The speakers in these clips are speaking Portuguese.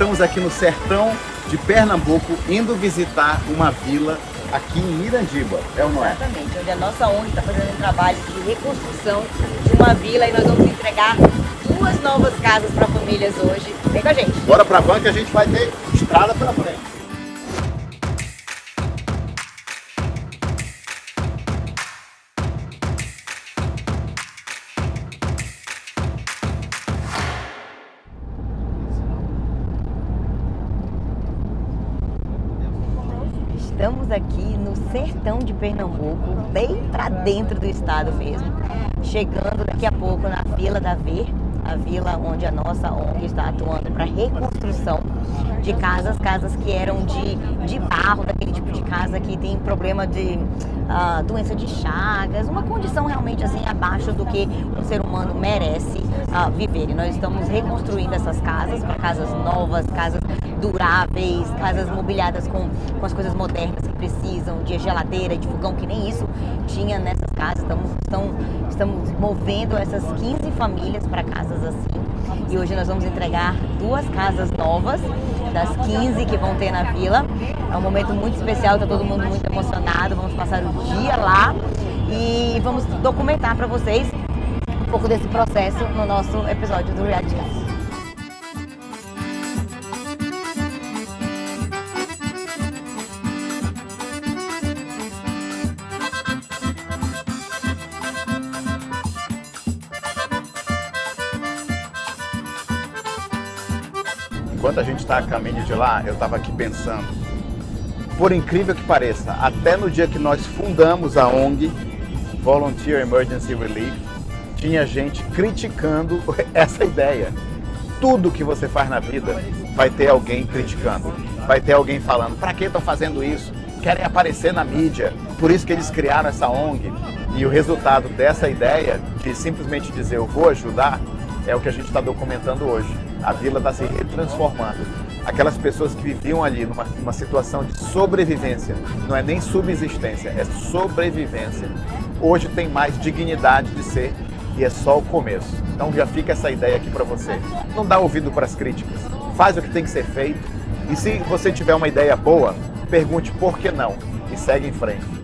estamos aqui no sertão de Pernambuco, indo visitar uma vila aqui em Mirandiba, é ou não é? Exatamente, onde a nossa ONG está fazendo um trabalho de reconstrução de uma vila e nós vamos entregar duas novas casas para famílias hoje. Vem com a gente. Bora pra van que a gente vai ter estrada pela frente. Sertão de Pernambuco, bem para dentro do estado mesmo. Chegando daqui a pouco na Vila da Ver, a vila onde a nossa ONG está atuando para reconstrução de casas, casas que eram de, de barro, daquele tipo de casa que tem problema de uh, doença de chagas, uma condição realmente assim abaixo do que um ser humano merece uh, viver. E nós estamos reconstruindo essas casas para casas novas, casas duráveis, casas mobiliadas com, com as coisas modernas que precisam, de geladeira, de fogão, que nem isso tinha nessas casas. Estamos, estão, estamos movendo essas 15 famílias para casas assim. E hoje nós vamos entregar duas casas novas, das 15 que vão ter na vila. É um momento muito especial, está todo mundo muito emocionado. Vamos passar o dia lá e vamos documentar para vocês um pouco desse processo no nosso episódio do Reality Cast. A gente está a caminho de lá, eu estava aqui pensando. Por incrível que pareça, até no dia que nós fundamos a ONG, Volunteer Emergency Relief, tinha gente criticando essa ideia. Tudo que você faz na vida vai ter alguém criticando, vai ter alguém falando: para que estão fazendo isso? Querem aparecer na mídia. Por isso que eles criaram essa ONG. E o resultado dessa ideia de simplesmente dizer eu vou ajudar é o que a gente está documentando hoje. A vila está se retransformando. Aquelas pessoas que viviam ali numa, numa situação de sobrevivência, não é nem subsistência, é sobrevivência. Hoje tem mais dignidade de ser e é só o começo. Então já fica essa ideia aqui para você. Não dá ouvido para as críticas. Faz o que tem que ser feito. E se você tiver uma ideia boa, pergunte por que não e segue em frente.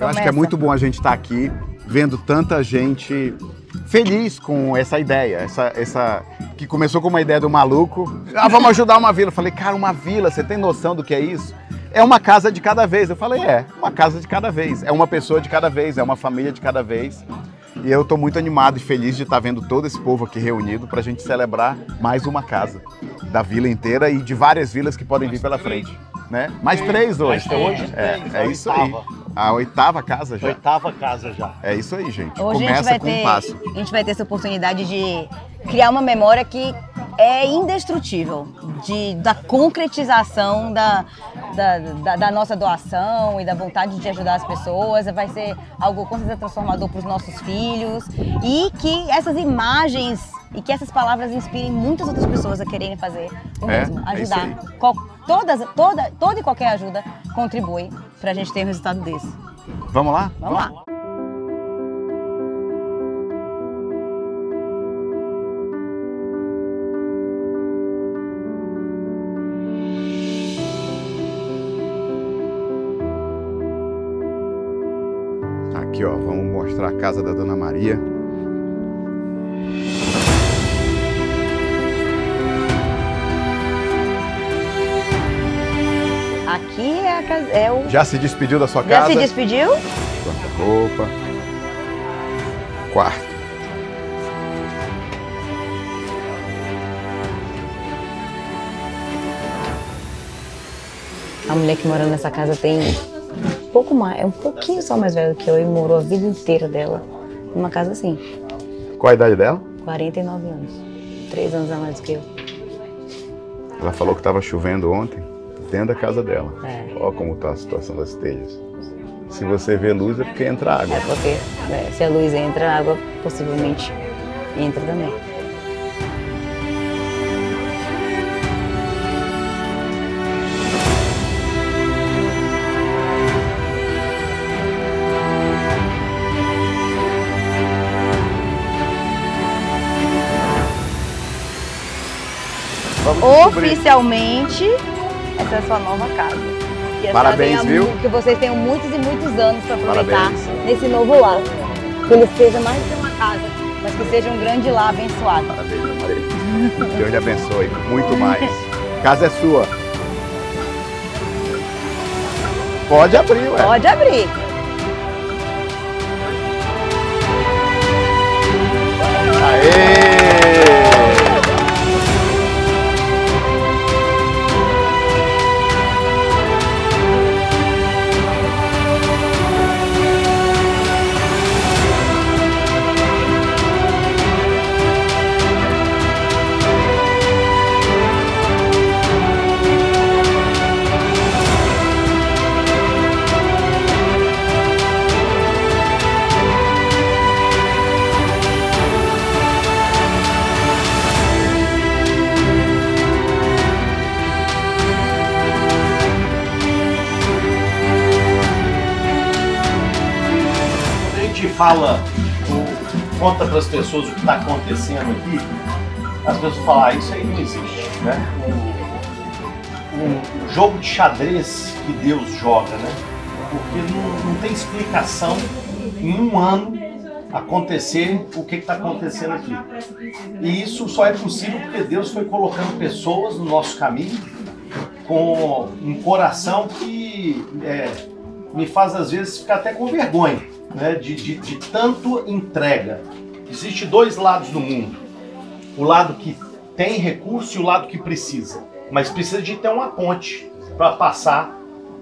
Eu acho que é muito bom a gente estar aqui vendo tanta gente feliz com essa ideia, essa, essa que começou com uma ideia do maluco. Ah, vamos ajudar uma vila. Eu falei, cara, uma vila, você tem noção do que é isso? É uma casa de cada vez. Eu falei, é, uma casa de cada vez. É uma pessoa de cada vez, é uma família de cada vez. E eu estou muito animado e feliz de estar vendo todo esse povo aqui reunido para a gente celebrar mais uma casa da vila inteira e de várias vilas que podem vir pela frente. Né? Mais três hoje. Hoje É, três, é a isso aí. oitava. A oitava casa já. Oitava casa já. É isso aí, gente. Hoje a gente, Começa vai com um ter, passo. a gente vai ter essa oportunidade de criar uma memória que é indestrutível, de, da concretização da, da, da- da nossa doação e da vontade de ajudar as pessoas. Vai ser algo com certeza transformador para os nossos filhos e que essas imagens e que essas palavras inspirem muitas outras pessoas a quererem fazer o É, mesmo, é isso ajudar. aí. Todas, toda, toda e qualquer ajuda contribui para a gente ter um resultado desse. Vamos lá? Vamos lá. Aqui, ó, vamos mostrar a casa da Dona Maria. Casa, é o. Já se despediu da sua Já casa? se despediu? Guarda-roupa. Quarto. A mulher que mora nessa casa tem um pouco mais, é um pouquinho só mais velha do que eu e morou a vida inteira dela numa casa assim, Qual a idade dela? 49 anos. Três anos a mais do que eu. Ela falou que estava chovendo ontem, dentro da casa dela. É. Olha como está a situação das telhas. Se você vê luz, é porque entra água. É porque né, se a luz entra, a água possivelmente entra também. Vamos Oficialmente, descobrir. essa é a sua nova casa. Parabéns, viu? Que vocês tenham muitos e muitos anos para aproveitar Parabéns. nesse novo lar. Que ele seja mais que uma casa, mas que seja um grande lar abençoado. Parabéns, Maria. Deus lhe abençoe muito mais. Casa é sua. Pode abrir, ué. Pode abrir. Fala, conta para as pessoas o que está acontecendo aqui, as pessoas falam, ah, isso aí não existe. Né? Um, um jogo de xadrez que Deus joga, né? Porque não, não tem explicação em um ano acontecer o que está acontecendo aqui. E isso só é possível porque Deus foi colocando pessoas no nosso caminho com um coração que é, me faz às vezes ficar até com vergonha né, de, de, de tanto entrega. Existem dois lados do mundo: o lado que tem recurso e o lado que precisa. Mas precisa de ter uma ponte para passar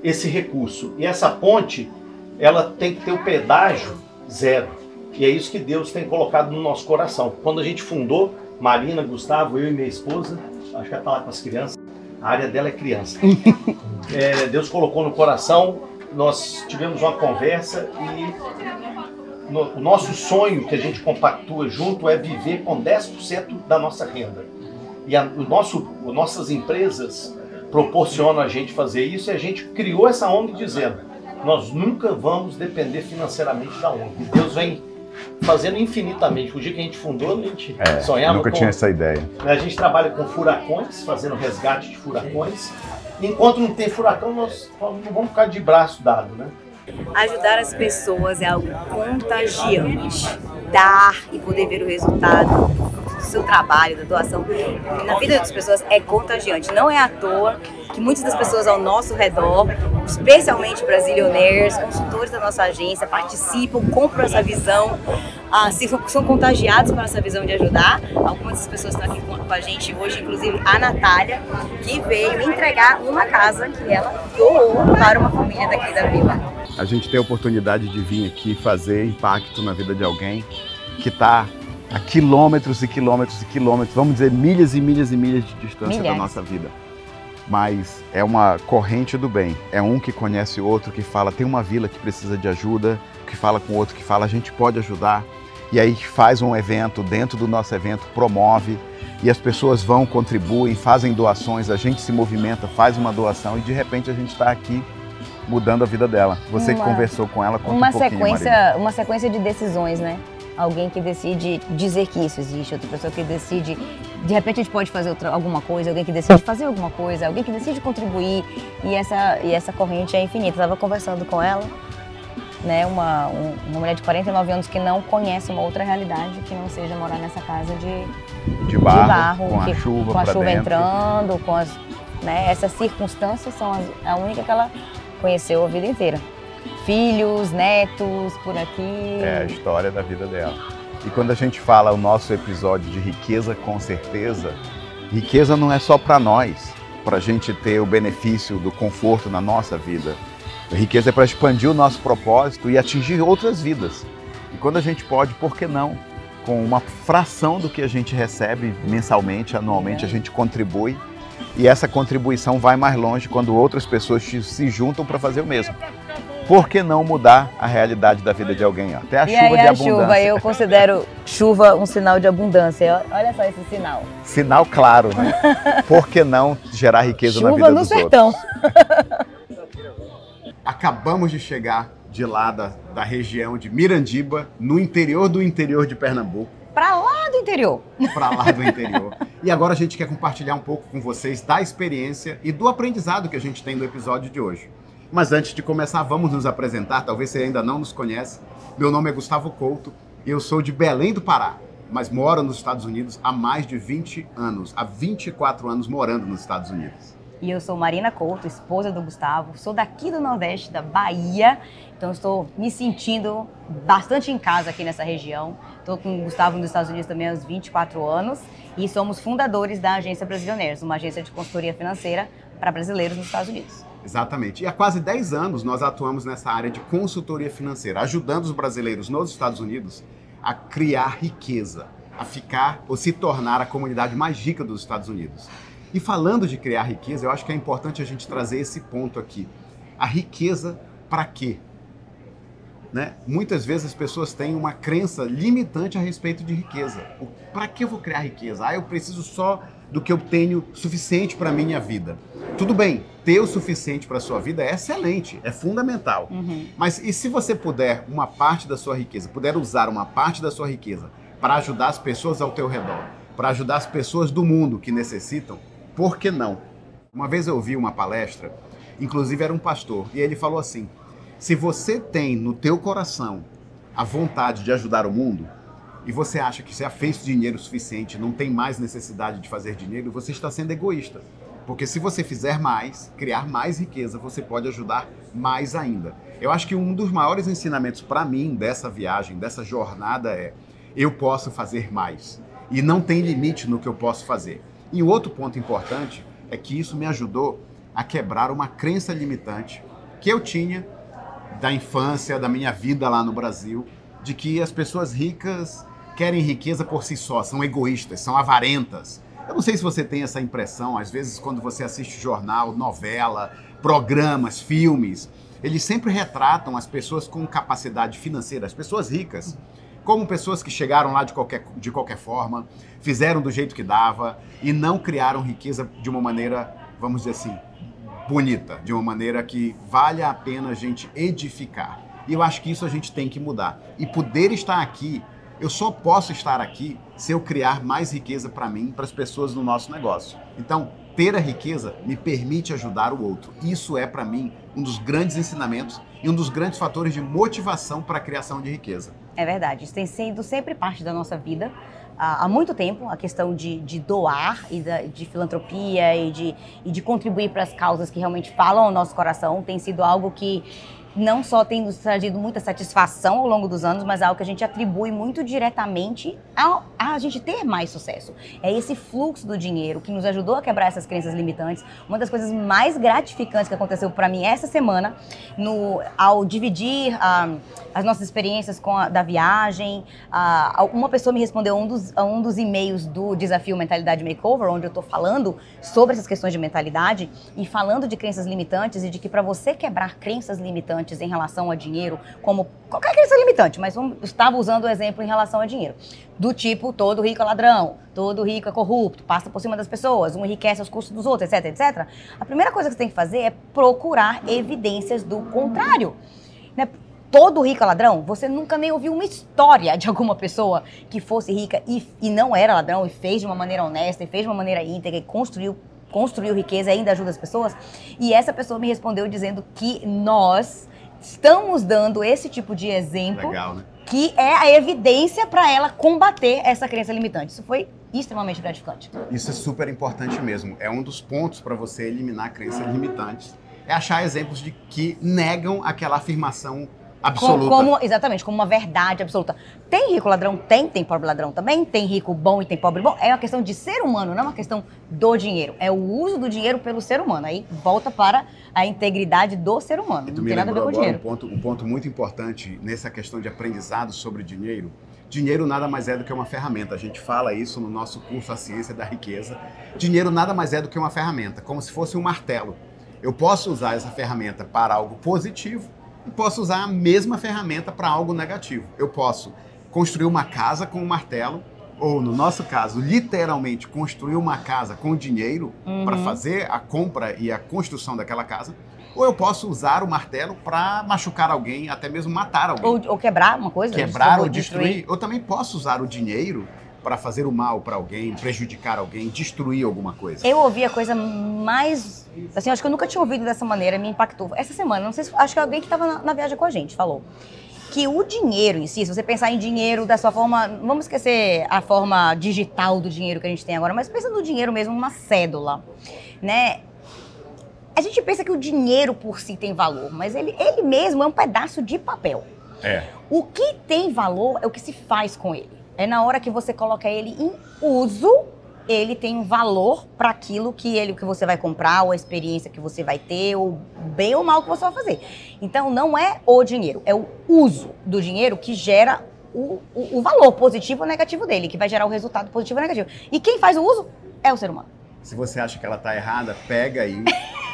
esse recurso. E essa ponte, ela tem que ter o pedágio zero. E é isso que Deus tem colocado no nosso coração. Quando a gente fundou, Marina, Gustavo, eu e minha esposa, acho que ela está lá com as crianças, a área dela é criança. é, Deus colocou no coração nós tivemos uma conversa e no, o nosso sonho que a gente compactua junto é viver com 10% da nossa renda. E a, o nosso, o, nossas empresas proporcionam a gente fazer isso e a gente criou essa ONG dizendo: nós nunca vamos depender financeiramente da ONG. Deus vem fazendo infinitamente. O dia que a gente fundou, a gente é, sonhava nunca com, tinha essa ideia. A gente trabalha com furacões, fazendo resgate de furacões. Enquanto não tem furacão, nós não vamos ficar de braço dado, né? Ajudar as pessoas é algo contagiante. Dar e poder ver o resultado do seu trabalho, da doação na vida das pessoas é contagiante. Não é à toa que muitas das pessoas ao nosso redor, especialmente brasilioneiros, consultores da nossa agência, participam, compram essa visão, ah, são contagiados por essa visão de ajudar. Algumas das pessoas estão aqui com a gente hoje, inclusive a Natália, que veio entregar uma casa que ela doou para uma família daqui da vila. A gente tem a oportunidade de vir aqui fazer impacto na vida de alguém que está a quilômetros e quilômetros e quilômetros, vamos dizer milhas e milhas e milhas de distância Milhares. da nossa vida mas é uma corrente do bem. É um que conhece o outro, que fala, tem uma vila que precisa de ajuda, que fala com o outro, que fala, a gente pode ajudar. E aí faz um evento, dentro do nosso evento, promove, e as pessoas vão, contribuem, fazem doações, a gente se movimenta, faz uma doação, e de repente a gente está aqui mudando a vida dela. Você uma, que conversou com ela, conta uma um sequência, Maria. Uma sequência de decisões, né? Alguém que decide dizer que isso existe, outra pessoa que decide, de repente a gente pode fazer outra, alguma coisa, alguém que decide fazer alguma coisa, alguém que decide contribuir e essa, e essa corrente é infinita. Eu estava conversando com ela, né, uma, um, uma mulher de 49 anos que não conhece uma outra realidade que não seja morar nessa casa de, de barro, de barro com, que, a chuva, com a chuva dentro. entrando, com as, né, essas circunstâncias são as, a única que ela conheceu a vida inteira filhos, netos por aqui. É a história da vida dela. E quando a gente fala o nosso episódio de riqueza com certeza, riqueza não é só para nós, para a gente ter o benefício do conforto na nossa vida. A riqueza é para expandir o nosso propósito e atingir outras vidas. E quando a gente pode, por que não? Com uma fração do que a gente recebe mensalmente, anualmente, a gente contribui. E essa contribuição vai mais longe quando outras pessoas se juntam para fazer o mesmo por que não mudar a realidade da vida de alguém? Até a e chuva aí, de a abundância. chuva, eu considero chuva um sinal de abundância. Olha só esse sinal. Sinal claro, né? Por que não gerar riqueza chuva na vida no dos sertão. outros? Acabamos de chegar de lá da, da região de Mirandiba, no interior do interior de Pernambuco. Para lá do interior. Para lá do interior. E agora a gente quer compartilhar um pouco com vocês da experiência e do aprendizado que a gente tem no episódio de hoje. Mas antes de começar, vamos nos apresentar. Talvez você ainda não nos conhece. Meu nome é Gustavo Couto e eu sou de Belém do Pará, mas moro nos Estados Unidos há mais de 20 anos, há 24 anos morando nos Estados Unidos. E eu sou Marina Couto, esposa do Gustavo, sou daqui do Nordeste, da Bahia, então estou me sentindo bastante em casa aqui nessa região. Estou com o Gustavo nos Estados Unidos também há uns 24 anos e somos fundadores da Agência Brasilioneiros, uma agência de consultoria financeira para brasileiros nos Estados Unidos. Exatamente. E há quase 10 anos nós atuamos nessa área de consultoria financeira, ajudando os brasileiros nos Estados Unidos a criar riqueza, a ficar ou se tornar a comunidade mais rica dos Estados Unidos. E falando de criar riqueza, eu acho que é importante a gente trazer esse ponto aqui. A riqueza para quê? Né? Muitas vezes as pessoas têm uma crença limitante a respeito de riqueza. Para que eu vou criar riqueza? Ah, eu preciso só do que eu tenho suficiente para minha vida. Tudo bem, ter o suficiente para sua vida é excelente, é fundamental. Uhum. Mas e se você puder uma parte da sua riqueza, puder usar uma parte da sua riqueza para ajudar as pessoas ao teu redor, para ajudar as pessoas do mundo que necessitam, por que não? Uma vez eu ouvi uma palestra, inclusive era um pastor, e ele falou assim: se você tem no teu coração a vontade de ajudar o mundo, e você acha que já fez dinheiro suficiente, não tem mais necessidade de fazer dinheiro, você está sendo egoísta. Porque se você fizer mais, criar mais riqueza, você pode ajudar mais ainda. Eu acho que um dos maiores ensinamentos para mim dessa viagem, dessa jornada é: eu posso fazer mais. E não tem limite no que eu posso fazer. E outro ponto importante é que isso me ajudou a quebrar uma crença limitante que eu tinha da infância, da minha vida lá no Brasil, de que as pessoas ricas querem riqueza por si só, são egoístas, são avarentas. Eu não sei se você tem essa impressão, às vezes quando você assiste jornal, novela, programas, filmes, eles sempre retratam as pessoas com capacidade financeira, as pessoas ricas, como pessoas que chegaram lá de qualquer, de qualquer forma, fizeram do jeito que dava e não criaram riqueza de uma maneira, vamos dizer assim, bonita, de uma maneira que vale a pena a gente edificar. E eu acho que isso a gente tem que mudar. E poder estar aqui, eu só posso estar aqui se eu criar mais riqueza para mim, para as pessoas no nosso negócio. Então, ter a riqueza me permite ajudar o outro. Isso é para mim um dos grandes ensinamentos e um dos grandes fatores de motivação para a criação de riqueza. É verdade, isso tem sido sempre parte da nossa vida há muito tempo, a questão de, de doar e da, de filantropia e de, e de contribuir para as causas que realmente falam ao nosso coração tem sido algo que não só tem nos trazido muita satisfação ao longo dos anos, mas é algo que a gente atribui muito diretamente a, a gente ter mais sucesso. É esse fluxo do dinheiro que nos ajudou a quebrar essas crenças limitantes. Uma das coisas mais gratificantes que aconteceu para mim essa semana, no, ao dividir uh, as nossas experiências com a, da viagem, uh, uma pessoa me respondeu um dos, um dos e-mails do desafio Mentalidade Makeover, onde eu estou falando sobre essas questões de mentalidade e falando de crenças limitantes e de que para você quebrar crenças limitantes limitantes em relação a dinheiro, como qualquer crença limitante, mas estava usando o exemplo em relação a dinheiro. Do tipo, todo rico é ladrão, todo rico é corrupto, passa por cima das pessoas, um enriquece aos custos dos outros, etc, etc. A primeira coisa que você tem que fazer é procurar evidências do contrário. Né? todo rico é ladrão? Você nunca nem ouviu uma história de alguma pessoa que fosse rica e, e, não era ladrão e fez de uma maneira honesta e fez de uma maneira íntegra e construiu, construiu riqueza e ainda ajuda as pessoas? E essa pessoa me respondeu dizendo que nós estamos dando esse tipo de exemplo Legal, né? que é a evidência para ela combater essa crença limitante. Isso foi extremamente gratificante. Isso é super importante mesmo. É um dos pontos para você eliminar crenças limitantes. É achar exemplos de que negam aquela afirmação absoluta. Como, exatamente, como uma verdade absoluta. Tem rico ladrão? Tem. Tem pobre ladrão também. Tem rico bom e tem pobre bom. É uma questão de ser humano, não é uma questão do dinheiro. É o uso do dinheiro pelo ser humano. Aí volta para a integridade do ser humano. Não tem nada a ver com o dinheiro. Um ponto, um ponto muito importante nessa questão de aprendizado sobre dinheiro. Dinheiro nada mais é do que uma ferramenta. A gente fala isso no nosso curso A Ciência da Riqueza. Dinheiro nada mais é do que uma ferramenta, como se fosse um martelo. Eu posso usar essa ferramenta para algo positivo e posso usar a mesma ferramenta para algo negativo. Eu posso construir uma casa com um martelo, ou no nosso caso, literalmente construir uma casa com dinheiro uhum. para fazer a compra e a construção daquela casa, ou eu posso usar o martelo para machucar alguém, até mesmo matar alguém. Ou, ou quebrar uma coisa. Quebrar ou destruir. destruir. Eu também posso usar o dinheiro para fazer o mal para alguém, prejudicar alguém, destruir alguma coisa? Eu ouvi a coisa mais. Assim, acho que eu nunca tinha ouvido dessa maneira, me impactou. Essa semana, não sei se. Acho que alguém que estava na, na viagem com a gente falou que o dinheiro em si, se você pensar em dinheiro da sua forma, vamos esquecer a forma digital do dinheiro que a gente tem agora, mas pensa no dinheiro mesmo, uma cédula, né? A gente pensa que o dinheiro por si tem valor, mas ele, ele mesmo é um pedaço de papel. É. O que tem valor é o que se faz com ele. É na hora que você coloca ele em uso, ele tem um valor para aquilo que ele que você vai comprar, ou a experiência que você vai ter, ou bem ou mal que você vai fazer. Então não é o dinheiro, é o uso do dinheiro que gera o, o, o valor positivo ou negativo dele, que vai gerar o resultado positivo ou negativo. E quem faz o uso é o ser humano. Se você acha que ela tá errada, pega aí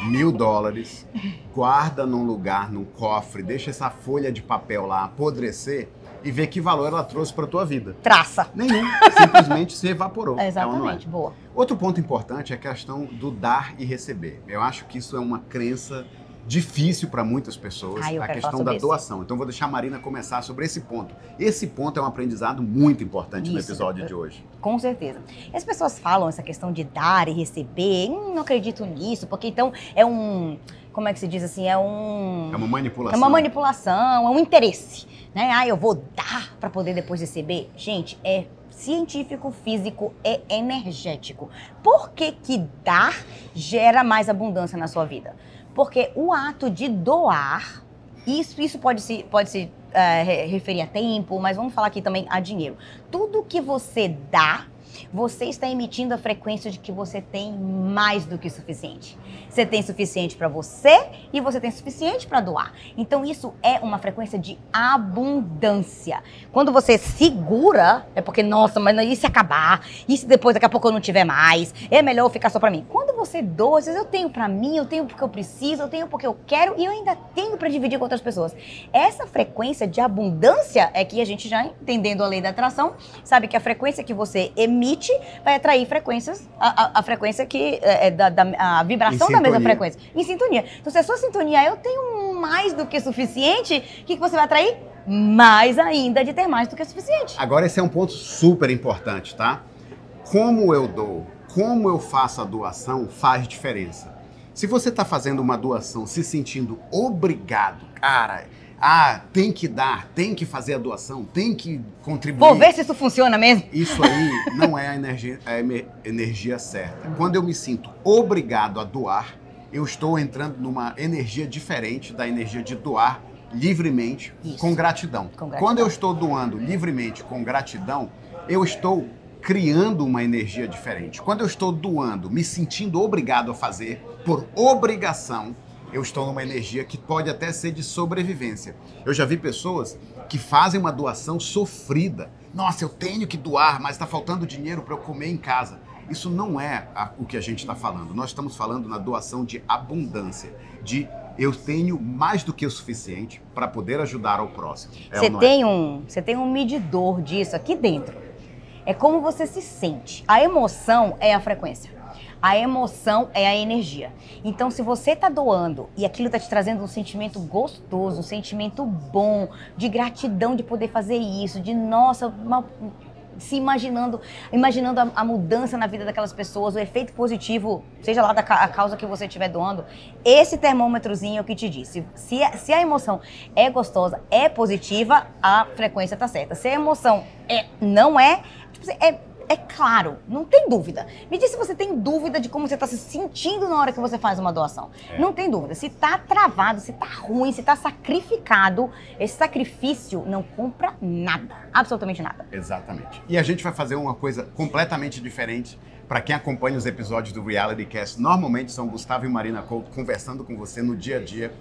mil dólares, guarda num lugar, num cofre, deixa essa folha de papel lá apodrecer e vê que valor ela trouxe para tua vida. Traça. Nenhum, simplesmente se evaporou. É exatamente, é boa. Outro ponto importante é a questão do dar e receber. Eu acho que isso é uma crença difícil para muitas pessoas, Ai, a questão da doação. Isso. Então vou deixar a Marina começar sobre esse ponto. Esse ponto é um aprendizado muito importante isso, no episódio de hoje. Com certeza. E as pessoas falam essa questão de dar e receber, hum, não acredito nisso, porque então é um, como é que se diz assim, é um É uma manipulação. É uma manipulação, é um interesse, né? Ah, eu vou dar para poder depois receber. Gente, é científico, físico e energético. Por que que dar gera mais abundância na sua vida? Porque o ato de doar, isso, isso pode se, pode se uh, referir a tempo, mas vamos falar aqui também a dinheiro. Tudo que você dá, você está emitindo a frequência de que você tem mais do que suficiente. Você tem suficiente para você e você tem suficiente para doar. Então isso é uma frequência de abundância. Quando você segura, é porque nossa, mas e se acabar? E se depois daqui a pouco eu não tiver mais? É melhor eu ficar só para mim. Quando você doa, às vezes eu tenho para mim, eu tenho porque eu preciso, eu tenho porque eu quero e eu ainda tenho para dividir com outras pessoas. Essa frequência de abundância é que a gente já entendendo a lei da atração, sabe que a frequência que você emite vai atrair frequências, a, a, a frequência que é, é da, da a vibração da mesma frequência. Em sintonia. Então, se a sua sintonia eu tenho mais do que suficiente, o que, que você vai atrair? Mais ainda de ter mais do que suficiente. Agora, esse é um ponto super importante, tá? Como eu dou, como eu faço a doação faz diferença. Se você está fazendo uma doação se sentindo obrigado, cara, ah, tem que dar, tem que fazer a doação, tem que contribuir. Vou ver se isso funciona mesmo. Isso aí não é a energia, a energia certa. Quando eu me sinto obrigado a doar, eu estou entrando numa energia diferente da energia de doar livremente, com gratidão. com gratidão. Quando eu estou doando livremente com gratidão, eu estou criando uma energia diferente. Quando eu estou doando, me sentindo obrigado a fazer por obrigação, eu estou numa energia que pode até ser de sobrevivência. Eu já vi pessoas que fazem uma doação sofrida. Nossa, eu tenho que doar, mas está faltando dinheiro para eu comer em casa. Isso não é a, o que a gente está falando. Nós estamos falando na doação de abundância, de eu tenho mais do que o suficiente para poder ajudar ao próximo. É você, tem é? um, você tem um medidor disso aqui dentro. É como você se sente. A emoção é a frequência. A emoção é a energia. Então, se você está doando e aquilo está te trazendo um sentimento gostoso, um sentimento bom, de gratidão de poder fazer isso, de nossa, uma, se imaginando, imaginando a, a, mudança na vida daquelas pessoas, o efeito positivo, seja lá da a causa que você estiver doando, esse termômetrozinho é o que te diz. Se, se, a, se a emoção é gostosa, é positiva, a frequência está certa. Se a emoção é, não é, tipo, assim, é é claro, não tem dúvida. Me diz se você tem dúvida de como você está se sentindo na hora que você faz uma doação. É. Não tem dúvida. Se está travado, se está ruim, se está sacrificado, esse sacrifício não compra nada. Absolutamente nada. Exatamente. E a gente vai fazer uma coisa completamente diferente. Para quem acompanha os episódios do Reality Cast, normalmente são Gustavo e Marina Couto conversando com você no dia a dia.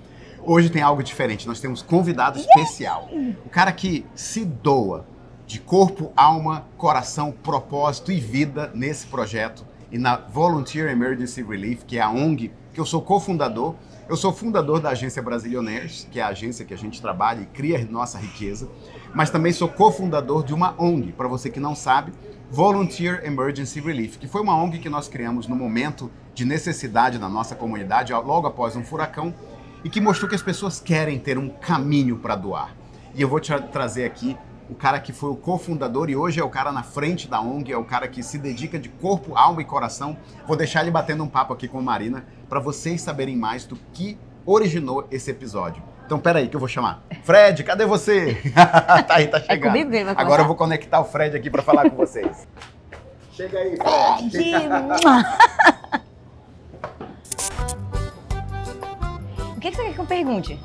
Hoje tem algo diferente. Nós temos convidado especial. O cara que se doa de corpo, alma, coração, propósito e vida nesse projeto e na Volunteer Emergency Relief, que é a ONG que eu sou cofundador. Eu sou fundador da agência Brasilionaires, que é a agência que a gente trabalha e cria nossa riqueza, mas também sou cofundador de uma ONG, para você que não sabe, Volunteer Emergency Relief, que foi uma ONG que nós criamos no momento de necessidade na nossa comunidade, logo após um furacão, e que mostrou que as pessoas querem ter um caminho para doar. E eu vou te trazer aqui o cara que foi o cofundador e hoje é o cara na frente da ONG, é o cara que se dedica de corpo, alma e coração. Vou deixar ele batendo um papo aqui com a Marina para vocês saberem mais do que originou esse episódio. Então, peraí, que eu vou chamar. Fred, cadê você? tá aí, tá chegando. É comigo vai Agora eu vou conectar o Fred aqui para falar com vocês. Chega aí, Fred. o que você quer que eu pergunte?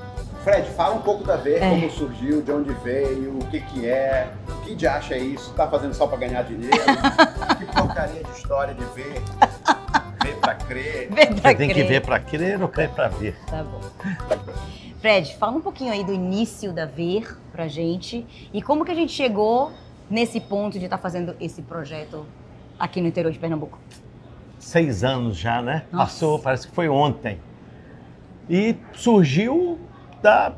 Fred, fala um pouco da Ver, É. como surgiu, de onde veio, o que que é, o que de acha é isso, tá fazendo só pra ganhar dinheiro, que porcaria de história de ver, ver pra crer. Você tem que ver para crer ou crer para ver. Tá bom. Fred, fala um pouquinho aí do início da Ver pra gente e como que a gente chegou nesse ponto de estar fazendo esse projeto aqui no interior de Pernambuco. Seis anos já, né? Nossa. Passou, parece que foi ontem. E surgiu da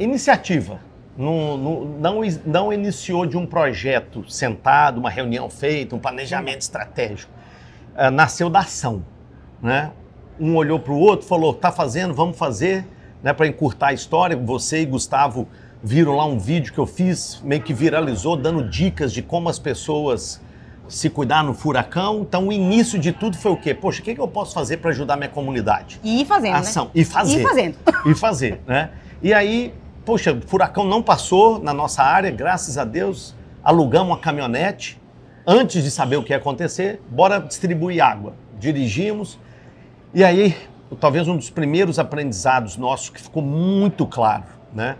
iniciativa. Não, não, não, não iniciou de um projeto sentado, uma reunião feita, um planejamento estratégico. Ah, nasceu da ação. Né? Um olhou para o outro, falou: tá fazendo, vamos fazer, né, para encurtar a história. Você e Gustavo viram lá um vídeo que eu fiz, meio que viralizou, dando dicas de como as pessoas se cuidar no furacão. Então, o início de tudo foi o quê? Poxa, o que, que eu posso fazer para ajudar minha comunidade? E ir fazendo, Ação. né? E fazer. E ir fazendo. E fazer, né? E aí, poxa, o furacão não passou na nossa área, graças a Deus. Alugamos uma caminhonete antes de saber o que ia acontecer. Bora distribuir água. Dirigimos. E aí, talvez um dos primeiros aprendizados nossos que ficou muito claro, né?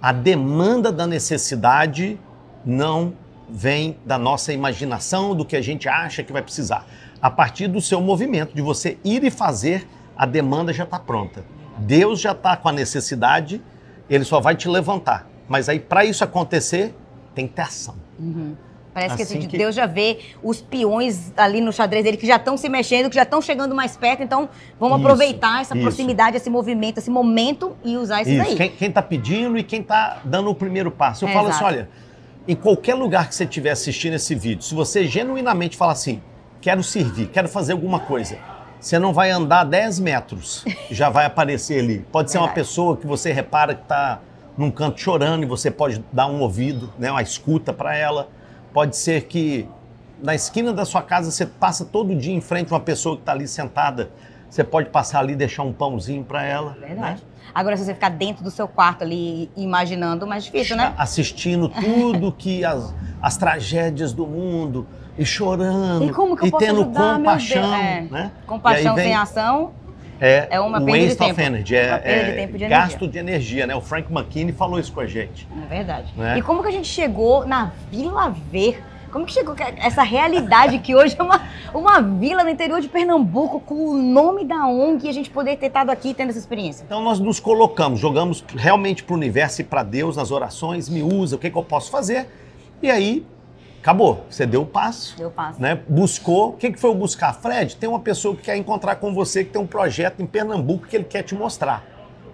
A demanda da necessidade não vem da nossa imaginação, do que a gente acha que vai precisar. A partir do seu movimento, de você ir e fazer, a demanda já está pronta. Deus já está com a necessidade, ele só vai te levantar. Mas aí, para isso acontecer, tem que ter ação. Parece que, Assim assim, que- Deus já vê os peões ali no xadrez dele que já estão se mexendo, que já estão chegando mais perto. Então, vamos Isso, aproveitar essa isso. proximidade, esse movimento, esse momento e usar isso, daí. Quem, quem tá pedindo e quem tá dando o primeiro passo. Eu falo assim, Exato. olha, em qualquer lugar que você estiver assistindo esse vídeo, se você genuinamente falar assim, quero servir, quero fazer alguma coisa, você não vai andar 10 metros, já vai aparecer ali. Pode ser uma Verdade. pessoa que você repara que tá num canto chorando e você pode dar um ouvido, né, uma escuta para ela. Pode ser que na esquina da sua casa você passa todo dia em frente a uma pessoa que está ali sentada. Você pode passar ali e deixar um pãozinho para ela. né? Agora, se você ficar dentro do seu quarto ali imaginando, mais difícil, né? assistindo tudo que as, as tragédias do mundo e chorando E como que eu e posso tendo ajudar, compaixão? É. né? Compaixão vem- sem ação é, é uma um perda de waste of tempo. energy, é, perda de é tempo de gasto de energia, né? O Frank McKinney falou isso com a gente. É verdade. Né? E como que a gente chegou na Vila Ver? Como que chegou essa realidade que hoje é uma, uma vila no interior de Pernambuco com o nome da ONG e a gente poder ter estado aqui tendo essa experiência? Então nós nos colocamos, jogamos realmente para o universo e para Deus nas orações, me usa, o que, que eu posso fazer? E aí, acabou. Você deu o passo. Deu passo. né, buscou. O que, que foi o buscar? Fred, tem uma pessoa que quer encontrar com você que tem um projeto em Pernambuco que ele quer te mostrar.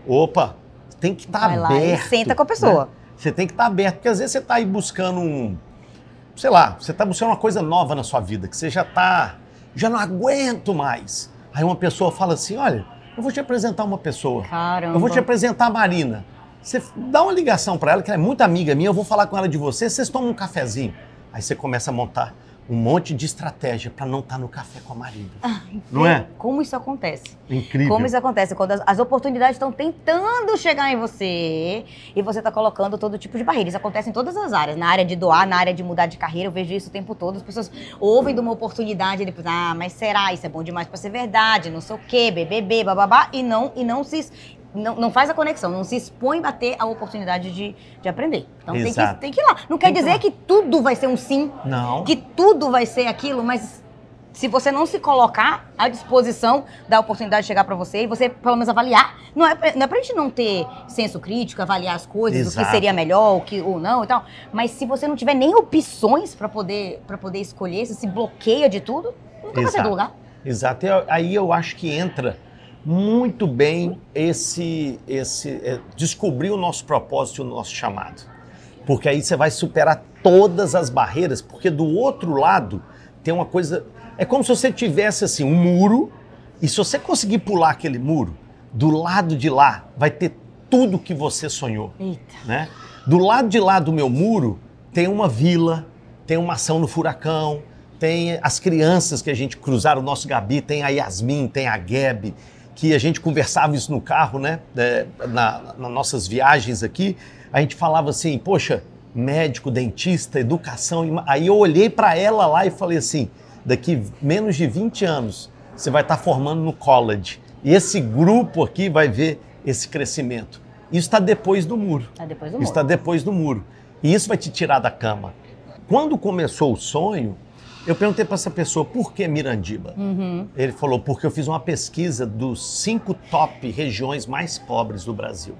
Opa, tem que estar Vai lá e aberto. senta com a pessoa. né? Você tem que estar aberto, porque às vezes você está aí buscando um. Sei lá, você está buscando uma coisa nova na sua vida, que você já está. Já não aguento mais. Aí uma pessoa fala assim: olha, eu vou te apresentar uma pessoa. Caramba. Eu vou te apresentar a Marina. Você dá uma ligação para ela, que ela é muito amiga minha, eu vou falar com ela de você, vocês tomam um cafezinho. Aí você começa a montar um monte de estratégia para não estar no café com a Marina. não é? Como isso acontece? Incrível. Como isso acontece? Quando as, as oportunidades estão tentando chegar em você e você está colocando todo tipo de barreira. Isso acontece em todas as áreas. Na área de doar, na área de mudar de carreira, eu vejo isso o tempo todo. As pessoas ouvem de uma oportunidade e depois, ah, mas será? Isso é bom demais para ser verdade, não sei o quê, BBB, bababá. E não, e não se... Não, não faz a conexão, não se expõe a bater a oportunidade de, de aprender. Então tem que, Exato. tem que ir lá. Não quer Tem que dizer lá. que tudo vai ser um sim, Não. que tudo vai ser aquilo, mas se você não se colocar à disposição da oportunidade de chegar para você e você pelo menos avaliar, não é, pra- não é pra gente não ter senso crítico, avaliar as coisas, o Exato. que seria melhor, o que ou não e tal, mas se você não tiver nem opções para poder para poder escolher, se se bloqueia de tudo, nunca vai sair Exato. do lugar. Exato. E Aí eu acho que entra muito bem esse, esse é, descobrir o nosso propósito e o nosso chamado. Porque aí você vai superar todas as barreiras, porque do outro lado tem uma coisa. É como se você tivesse assim um muro, e se você conseguir pular aquele muro, do lado de lá vai ter tudo que você sonhou. Eita. né? Do lado de lá do meu muro tem uma vila, tem uma ação no furacão, tem as crianças que a gente cruzaram o nosso Gabi, tem a Yasmin, tem a Gabi, que a gente conversava isso no carro, né? É, na, nas nossas viagens aqui, a gente falava assim, poxa, médico, dentista, educação. Aí eu olhei para ela lá e falei assim: daqui menos de 20 anos você vai estar tá formando no college. E esse grupo aqui vai ver esse crescimento. Isso está depois do muro. Está depois do muro. Isso está depois do muro. E isso vai te tirar da cama. Quando começou o sonho, eu perguntei para essa pessoa por que Mirandiba. Uhum. Ele falou porque eu fiz uma pesquisa dos cinco top regiões mais pobres do Brasil.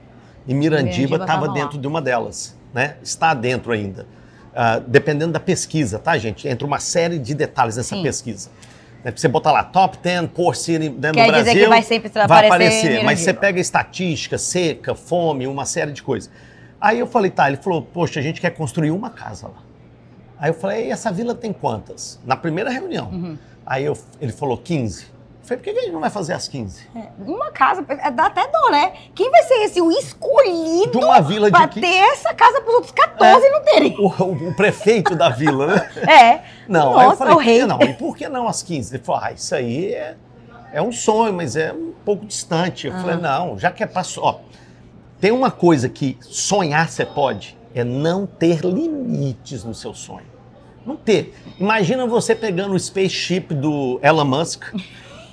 E Mirandiba estava dentro de uma delas, né? Está dentro ainda. Uh, dependendo da pesquisa, tá, gente? Entra uma série de detalhes nessa Sim. pesquisa. Né? Você botar lá top 10 poor city né, no Quer Brasil, dizer que vai sempre vai aparecer. Mas você pega estatística, seca, fome, uma série de coisas. Aí eu falei, tá, ele falou, poxa, a gente quer construir uma casa lá. Aí eu falei, e essa vila tem quantas? Na primeira reunião. Uhum. Aí eu, ele falou 15. Eu falei, por que a gente não vai fazer as 15? É, uma casa, é, dá até dó, né? Quem vai ser esse, o escolhido de uma vila de pra ter essa casa para os outros 14 é, não terem? O, o, o, prefeito da vila, né? É. Não, Nossa, aí eu falei, o rei. não, e por que não as 15? Ele falou, ah, isso aí é, é um sonho, mas é um pouco distante. Eu falei, não, já que é. Ó, tem uma coisa que sonhar você pode, é não ter limites no seu sonho. Não ter. Imagina você pegando o spaceship do Elon Musk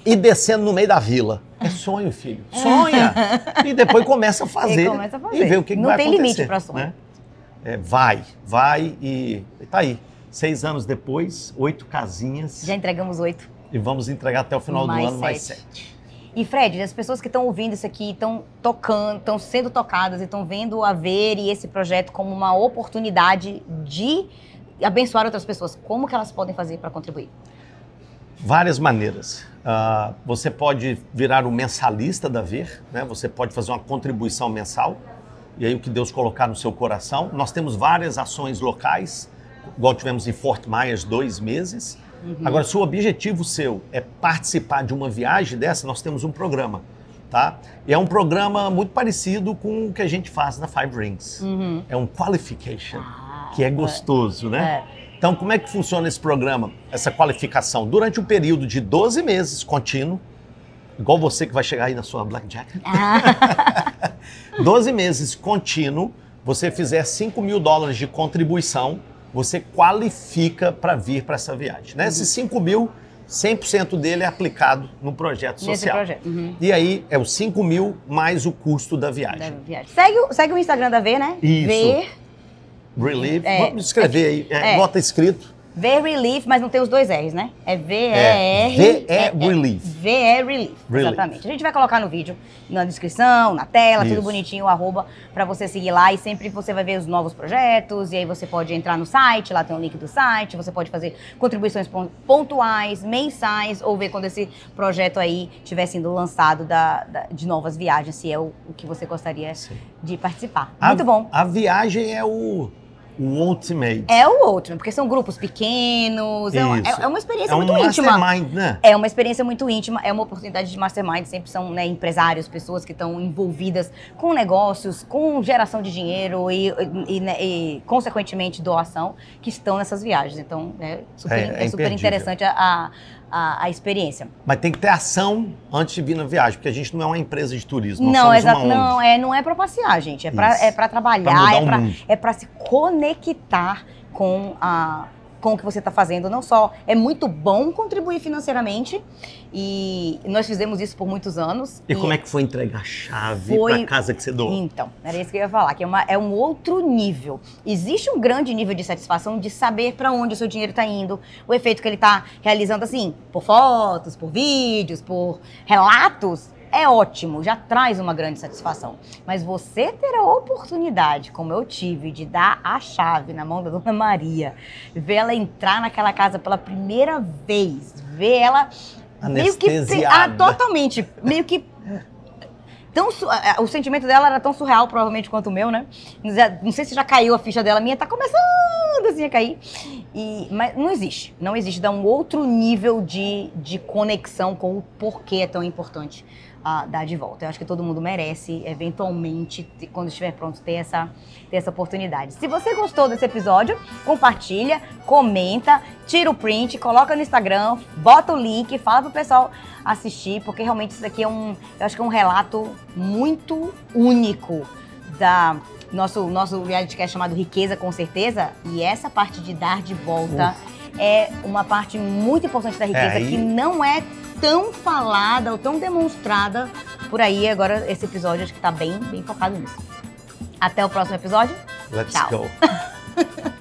e descendo no meio da vila. É sonho, filho. Sonha! e depois começa a fazer. E, começa a fazer. e ver o que, que vai acontecer. Não tem limite para sonho. Né? É, vai, vai e, e tá aí. Seis anos depois, oito casinhas. Já entregamos oito. E vamos entregar até o final mais do ano sete. mais sete. E Fred, as pessoas que estão ouvindo isso aqui, estão tocando, estão sendo tocadas e estão vendo a Ver e esse projeto como uma oportunidade de abençoar outras pessoas. Como que elas podem fazer para contribuir? Várias maneiras. Uh, você pode virar um mensalista da Ver, né? você pode fazer uma contribuição mensal, e aí o que Deus colocar no seu coração. Nós temos várias ações locais, igual tivemos em Fort Myers dois meses. Uhum. Agora, se o objetivo seu é participar de uma viagem dessa, nós temos um programa, tá? E é um programa muito parecido com o que a gente faz na Five Rings. Uhum. É um qualification, ah, que é gostoso, né? É. Então, como é que funciona esse programa, essa qualificação? Durante um período de 12 meses contínuo, igual você que vai chegar aí na sua Blackjack. Ah. 12 meses contínuo, você fizer 5 mil dólares de contribuição, você qualifica para vir para essa viagem. Né? Uhum. Esses 5 mil, 100% dele é aplicado no projeto social. Nesse projeto. Uhum. E aí é os 5 mil mais o custo da viagem. Da viagem. Segue, segue o Instagram da V, né? Isso. V. Relief. É, Vamos escrever aí. É, é. Bota escrito. V Relief, mas não tem os dois R's, né? É V-E-R. V-E é, Relief. V-E Relief. Exatamente. A gente vai colocar no vídeo, na descrição, na tela, Isso. tudo bonitinho, o arroba, pra você seguir lá e sempre você vai ver os novos projetos. E aí você pode entrar no site, lá tem o link do site. Você pode fazer contribuições pontuais, mensais, ou ver quando esse projeto aí estiver sendo lançado da, da, de novas viagens, se é o, o que você gostaria Sim. de participar. Muito a, bom. A viagem é o o Ultimate. É o Ultimate, porque são grupos pequenos, é, é, é, uma experiência é um muito íntima. Mastermind, né? É uma experiência muito íntima, é uma oportunidade de mastermind, sempre são né, empresários, pessoas que estão envolvidas com negócios, com geração de dinheiro e, e, né, e consequentemente, doação, que estão nessas viagens. Então, é super, é, é super interessante a, a, a, experiência. Mas tem que ter ação antes de vir na viagem, porque a gente não é uma empresa de turismo. não, exato. Não, é, não é para passear, gente. É para é trabalhar, é para é se conectar com a com o que você está fazendo. Não só é muito bom contribuir financeiramente, e nós fizemos isso por muitos anos. E, e como é que foi entregar a chave foi... para casa que você doou? Então, era isso que eu ia falar, que é, uma, é um outro nível. Existe um grande nível de satisfação de saber para onde o seu dinheiro está indo, o efeito que ele está realizando, assim, por fotos, por vídeos, por relatos é ótimo, já traz uma grande satisfação. Mas você ter a oportunidade, como eu tive, de dar a chave na mão da Dona Maria, ver ela entrar naquela casa pela primeira vez, ver ela meio que ah, totalmente, meio que tão o sentimento dela era tão surreal provavelmente quanto o meu, né? Não sei se já caiu a ficha dela, a minha tá começando assim a cair. E, mas não existe, não existe, dá um outro nível de, de conexão com o porquê é tão importante a dar de volta. Eu acho que todo mundo merece, eventualmente, quando estiver pronto, ter essa, ter essa oportunidade. Se você gostou desse episódio, compartilha, comenta, tira o print, coloca no Instagram, bota o link, fala pro pessoal assistir, porque realmente isso daqui é um, eu acho que é um relato muito único da nosso nosso reality cast chamado Riqueza com certeza, e essa parte de dar de volta Uf. é uma parte muito importante da riqueza é, que não é tão falada ou tão demonstrada por aí. Agora, esse episódio acho que tá bem, bem focado nisso. Até o próximo episódio. Let's Tchau. go.